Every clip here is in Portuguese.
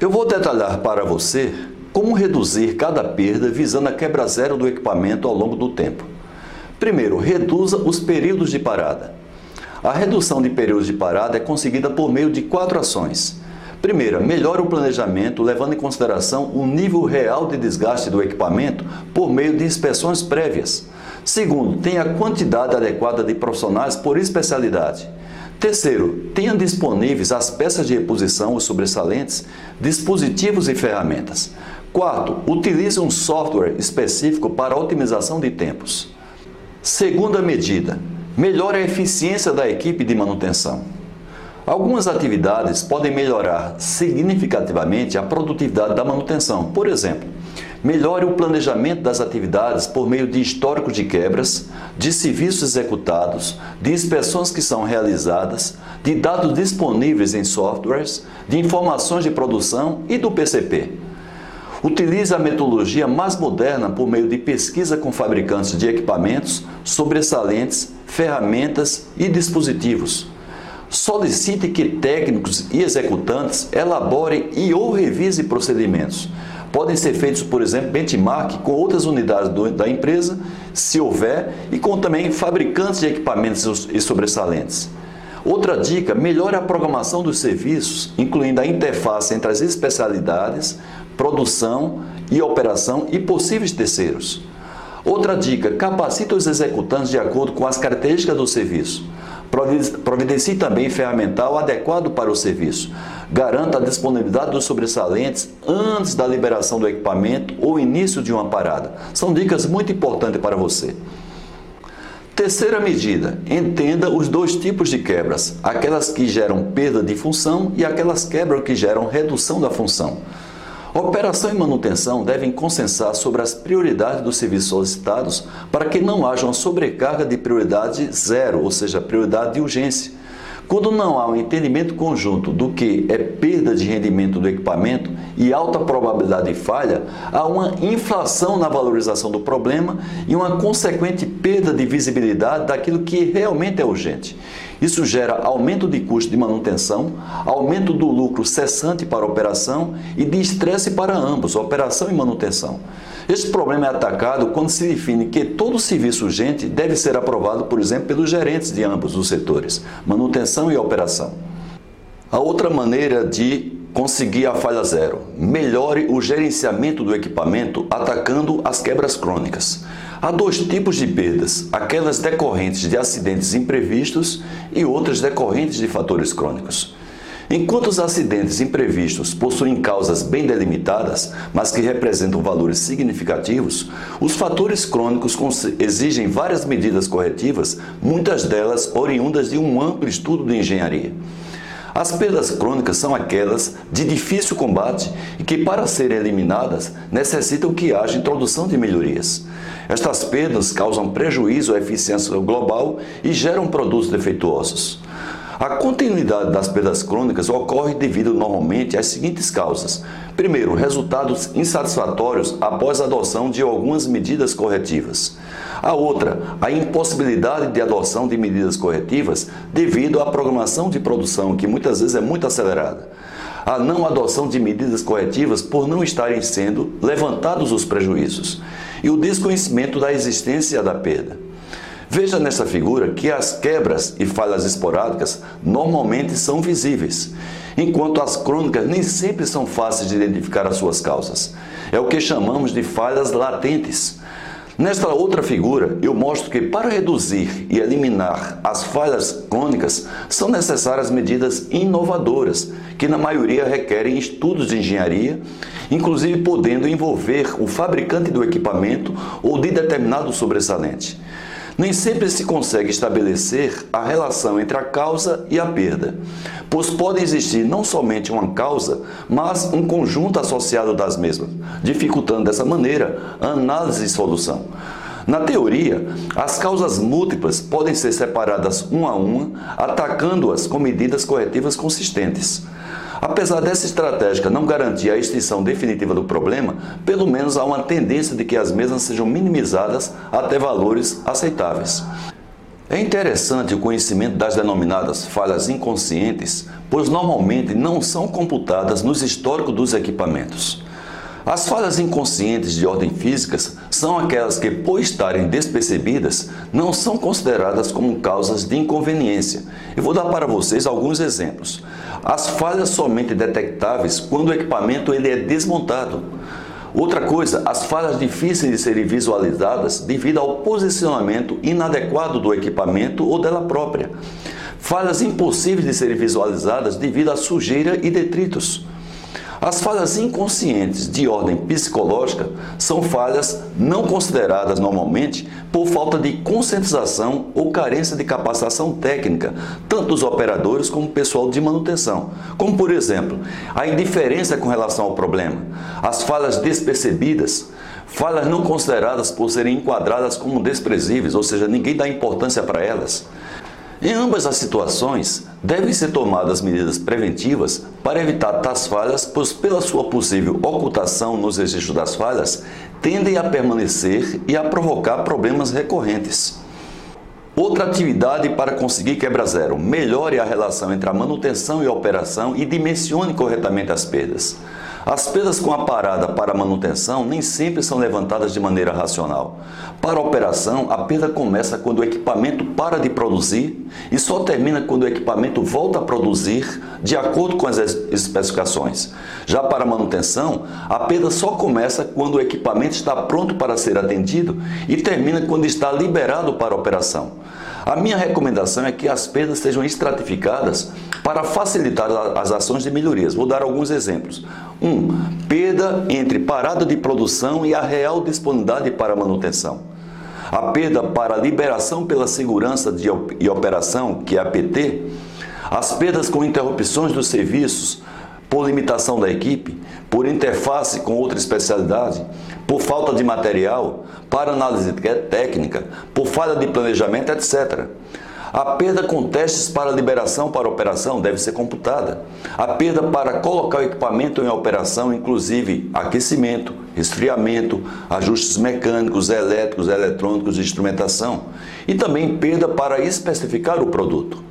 Eu vou detalhar para você como reduzir cada perda visando a quebra zero do equipamento ao longo do tempo. Primeiro, reduza os períodos de parada. A redução de períodos de parada é conseguida por meio de quatro ações. Primeira, melhore o planejamento levando em consideração o nível real de desgaste do equipamento por meio de inspeções prévias. Segundo, tenha a quantidade adequada de profissionais por especialidade. Terceiro, tenha disponíveis as peças de reposição, os sobressalentes, dispositivos e ferramentas. Quarto, utilize um software específico para otimização de tempos. Segunda medida, melhore a eficiência da equipe de manutenção. Algumas atividades podem melhorar significativamente a produtividade da manutenção. Por exemplo, melhore o planejamento das atividades por meio de históricos de quebras, de serviços executados, de inspeções que são realizadas, de dados disponíveis em softwares, de informações de produção e do PCP. Utilize a metodologia mais moderna por meio de pesquisa com fabricantes de equipamentos, sobressalentes, ferramentas e dispositivos solicite que técnicos e executantes elaborem e ou revisem procedimentos. Podem ser feitos, por exemplo, benchmark com outras unidades do, da empresa, se houver, e com também fabricantes de equipamentos e sobressalentes. Outra dica: melhore a programação dos serviços, incluindo a interface entre as especialidades, produção e operação e possíveis terceiros. Outra dica: capacite os executantes de acordo com as características do serviço. Providencie também ferramental adequado para o serviço. Garanta a disponibilidade dos sobressalentes antes da liberação do equipamento ou início de uma parada. São dicas muito importantes para você. Terceira medida: entenda os dois tipos de quebras, aquelas que geram perda de função e aquelas quebras que geram redução da função. Operação e manutenção devem consensar sobre as prioridades dos serviços solicitados para que não haja uma sobrecarga de prioridade zero, ou seja, prioridade de urgência. Quando não há um entendimento conjunto do que é perda de rendimento do equipamento e alta probabilidade de falha, há uma inflação na valorização do problema e uma consequente perda de visibilidade daquilo que realmente é urgente. Isso gera aumento de custo de manutenção, aumento do lucro cessante para a operação e de estresse para ambos, operação e manutenção. Este problema é atacado quando se define que todo serviço urgente deve ser aprovado, por exemplo, pelos gerentes de ambos os setores, manutenção e operação. A outra maneira de conseguir a falha zero, melhore o gerenciamento do equipamento atacando as quebras crônicas. Há dois tipos de perdas: aquelas decorrentes de acidentes imprevistos e outras decorrentes de fatores crônicos. Enquanto os acidentes imprevistos possuem causas bem delimitadas, mas que representam valores significativos, os fatores crônicos exigem várias medidas corretivas, muitas delas oriundas de um amplo estudo de engenharia. As perdas crônicas são aquelas de difícil combate e que, para serem eliminadas, necessitam que haja introdução de melhorias. Estas perdas causam prejuízo à eficiência global e geram produtos defeituosos. A continuidade das perdas crônicas ocorre devido normalmente às seguintes causas. Primeiro, resultados insatisfatórios após a adoção de algumas medidas corretivas. A outra, a impossibilidade de adoção de medidas corretivas devido à programação de produção, que muitas vezes é muito acelerada. A não adoção de medidas corretivas por não estarem sendo levantados os prejuízos. E o desconhecimento da existência da perda. Veja nessa figura que as quebras e falhas esporádicas normalmente são visíveis, enquanto as crônicas nem sempre são fáceis de identificar as suas causas. É o que chamamos de falhas latentes. Nesta outra figura, eu mostro que para reduzir e eliminar as falhas crônicas são necessárias medidas inovadoras, que na maioria requerem estudos de engenharia, inclusive podendo envolver o fabricante do equipamento ou de determinado sobressalente. Nem sempre se consegue estabelecer a relação entre a causa e a perda, pois pode existir não somente uma causa, mas um conjunto associado das mesmas, dificultando dessa maneira a análise e solução. Na teoria, as causas múltiplas podem ser separadas uma a uma, atacando-as com medidas corretivas consistentes. Apesar dessa estratégia não garantir a extinção definitiva do problema, pelo menos há uma tendência de que as mesmas sejam minimizadas até valores aceitáveis. É interessante o conhecimento das denominadas falhas inconscientes, pois normalmente não são computadas nos históricos dos equipamentos. As falhas inconscientes de ordem física são aquelas que, por estarem despercebidas, não são consideradas como causas de inconveniência. Eu vou dar para vocês alguns exemplos. As falhas somente detectáveis quando o equipamento ele é desmontado. Outra coisa, as falhas difíceis de serem visualizadas devido ao posicionamento inadequado do equipamento ou dela própria. Falhas impossíveis de serem visualizadas devido à sujeira e detritos. As falhas inconscientes de ordem psicológica são falhas não consideradas normalmente por falta de conscientização ou carência de capacitação técnica, tanto dos operadores como do pessoal de manutenção. Como, por exemplo, a indiferença com relação ao problema, as falhas despercebidas, falhas não consideradas por serem enquadradas como desprezíveis, ou seja, ninguém dá importância para elas. Em ambas as situações, devem ser tomadas medidas preventivas para evitar tais falhas, pois, pela sua possível ocultação nos registros das falhas, tendem a permanecer e a provocar problemas recorrentes. Outra atividade para conseguir quebra zero: melhore a relação entre a manutenção e a operação e dimensione corretamente as perdas. As perdas com a parada para manutenção nem sempre são levantadas de maneira racional. Para a operação, a perda começa quando o equipamento para de produzir e só termina quando o equipamento volta a produzir de acordo com as especificações. Já para a manutenção, a perda só começa quando o equipamento está pronto para ser atendido e termina quando está liberado para a operação. A minha recomendação é que as perdas sejam estratificadas para facilitar as ações de melhorias. Vou dar alguns exemplos. 1. Um, perda entre parada de produção e a real disponibilidade para manutenção. A perda para liberação pela segurança de, e operação, que é a PT. As perdas com interrupções dos serviços, por limitação da equipe, por interface com outra especialidade, por falta de material, para análise técnica, por falha de planejamento, etc. A perda com testes para liberação para operação deve ser computada. A perda para colocar o equipamento em operação, inclusive aquecimento, resfriamento, ajustes mecânicos, elétricos, eletrônicos e instrumentação. E também perda para especificar o produto.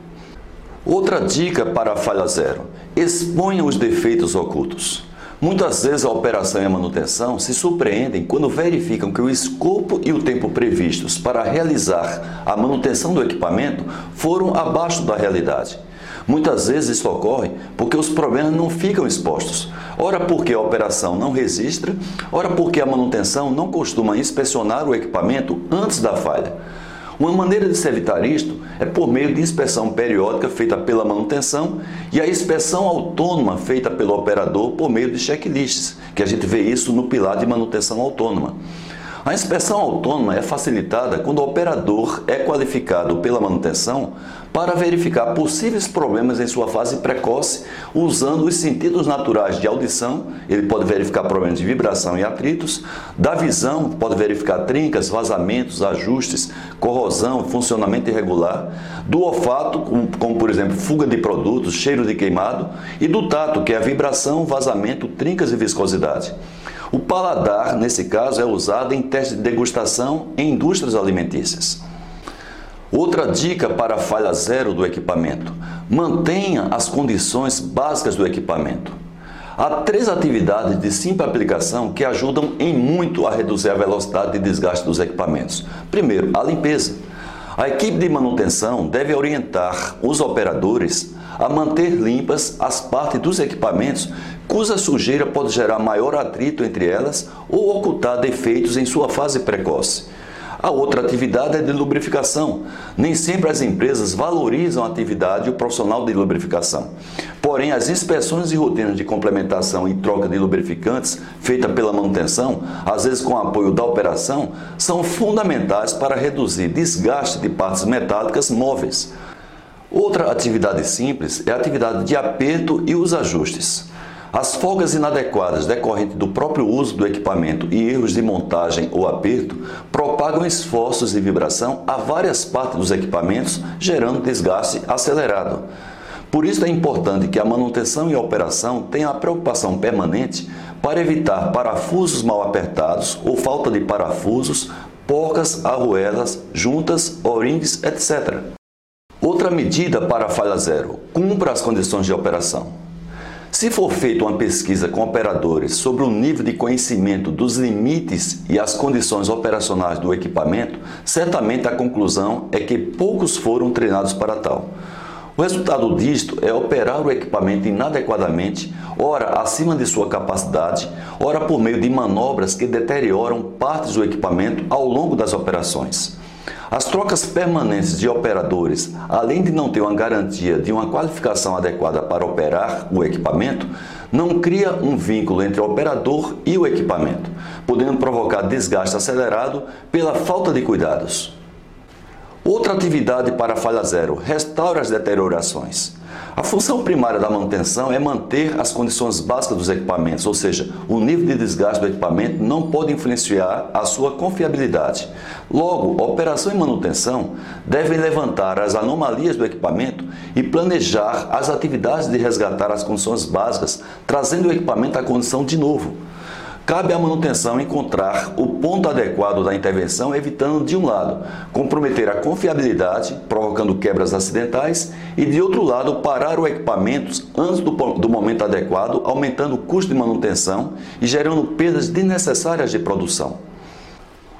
Outra dica para a falha zero: exponha os defeitos ocultos. Muitas vezes a operação e a manutenção se surpreendem quando verificam que o escopo e o tempo previstos para realizar a manutenção do equipamento foram abaixo da realidade. Muitas vezes isso ocorre porque os problemas não ficam expostos. Ora porque a operação não registra, ora porque a manutenção não costuma inspecionar o equipamento antes da falha. Uma maneira de se evitar isto é por meio de inspeção periódica feita pela manutenção e a inspeção autônoma feita pelo operador por meio de checklists, que a gente vê isso no pilar de manutenção autônoma. A inspeção autônoma é facilitada quando o operador é qualificado pela manutenção para verificar possíveis problemas em sua fase precoce, usando os sentidos naturais de audição, ele pode verificar problemas de vibração e atritos, da visão, pode verificar trincas, vazamentos, ajustes, corrosão, funcionamento irregular, do olfato, como, como por exemplo fuga de produtos, cheiro de queimado, e do tato, que é a vibração, vazamento, trincas e viscosidade. O paladar, nesse caso, é usado em teste de degustação em indústrias alimentícias. Outra dica para a falha zero do equipamento: mantenha as condições básicas do equipamento. Há três atividades de simples aplicação que ajudam em muito a reduzir a velocidade de desgaste dos equipamentos. Primeiro, a limpeza. A equipe de manutenção deve orientar os operadores a manter limpas as partes dos equipamentos cuja sujeira pode gerar maior atrito entre elas ou ocultar defeitos em sua fase precoce. A outra atividade é de lubrificação. Nem sempre as empresas valorizam a atividade e o profissional de lubrificação. Porém, as inspeções e rotinas de complementação e troca de lubrificantes feita pela manutenção, às vezes com apoio da operação, são fundamentais para reduzir desgaste de partes metálicas móveis. Outra atividade simples é a atividade de aperto e os ajustes. As folgas inadequadas decorrentes do próprio uso do equipamento e erros de montagem ou aperto propagam esforços de vibração a várias partes dos equipamentos, gerando desgaste acelerado. Por isso é importante que a manutenção e a operação tenham a preocupação permanente para evitar parafusos mal apertados ou falta de parafusos porcas, arruelas, juntas, orings, etc. Outra medida para a falha zero: cumpra as condições de operação. Se for feita uma pesquisa com operadores sobre o nível de conhecimento dos limites e as condições operacionais do equipamento, certamente a conclusão é que poucos foram treinados para tal. O resultado disto é operar o equipamento inadequadamente, ora acima de sua capacidade, ora por meio de manobras que deterioram partes do equipamento ao longo das operações. As trocas permanentes de operadores, além de não ter uma garantia de uma qualificação adequada para operar o equipamento, não cria um vínculo entre o operador e o equipamento, podendo provocar desgaste acelerado pela falta de cuidados. Outra atividade para falha zero, restaura as deteriorações. A função primária da manutenção é manter as condições básicas dos equipamentos, ou seja, o nível de desgaste do equipamento não pode influenciar a sua confiabilidade. Logo, operação e manutenção devem levantar as anomalias do equipamento e planejar as atividades de resgatar as condições básicas, trazendo o equipamento à condição de novo. Cabe à manutenção encontrar o ponto adequado da intervenção, evitando, de um lado, comprometer a confiabilidade, provocando quebras acidentais, e, de outro lado, parar o equipamento antes do, do momento adequado, aumentando o custo de manutenção e gerando perdas desnecessárias de produção.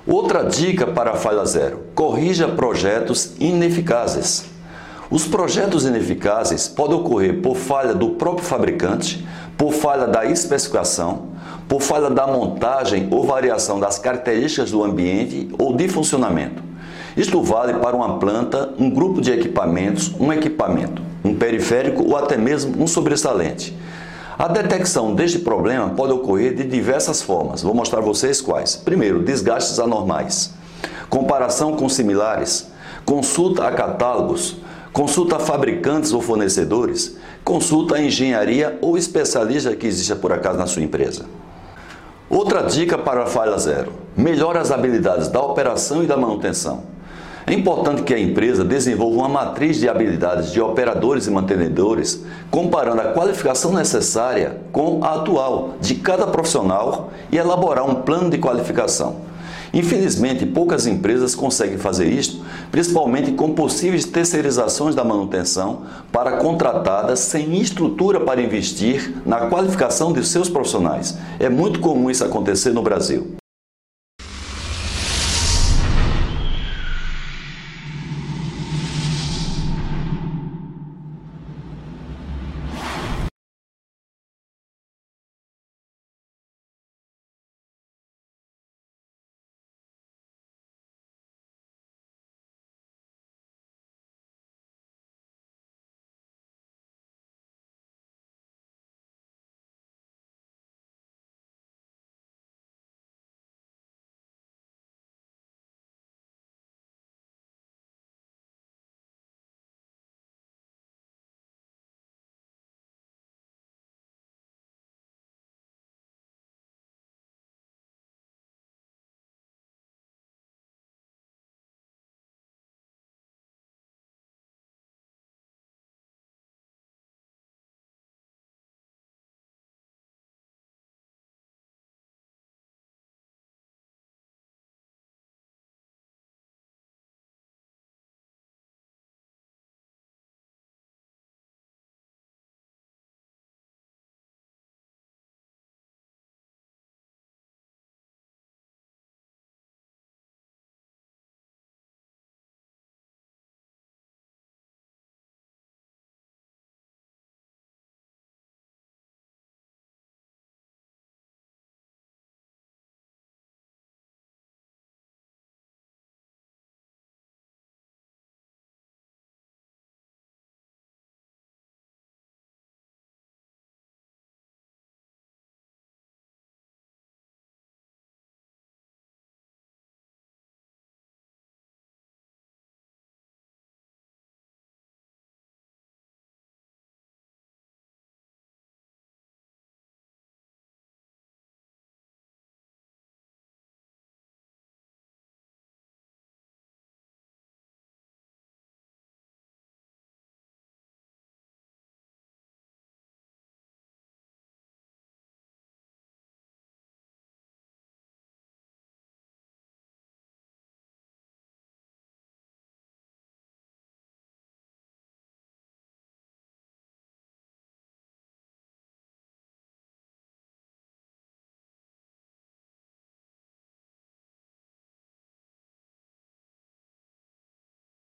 Outra dica para a falha zero: corrija projetos ineficazes. Os projetos ineficazes podem ocorrer por falha do próprio fabricante, por falha da especificação, por falha da montagem ou variação das características do ambiente ou de funcionamento. Isto vale para uma planta, um grupo de equipamentos, um equipamento, um periférico ou até mesmo um sobressalente. A detecção deste problema pode ocorrer de diversas formas. Vou mostrar vocês quais. Primeiro, desgastes anormais. Comparação com similares. Consulta a catálogos. Consulta a fabricantes ou fornecedores. Consulta a engenharia ou especialista que exista por acaso na sua empresa. Outra dica para a falha zero: melhore as habilidades da operação e da manutenção. É importante que a empresa desenvolva uma matriz de habilidades de operadores e mantenedores, comparando a qualificação necessária com a atual de cada profissional e elaborar um plano de qualificação. Infelizmente, poucas empresas conseguem fazer isto, principalmente com possíveis terceirizações da manutenção para contratadas sem estrutura para investir na qualificação de seus profissionais. É muito comum isso acontecer no Brasil.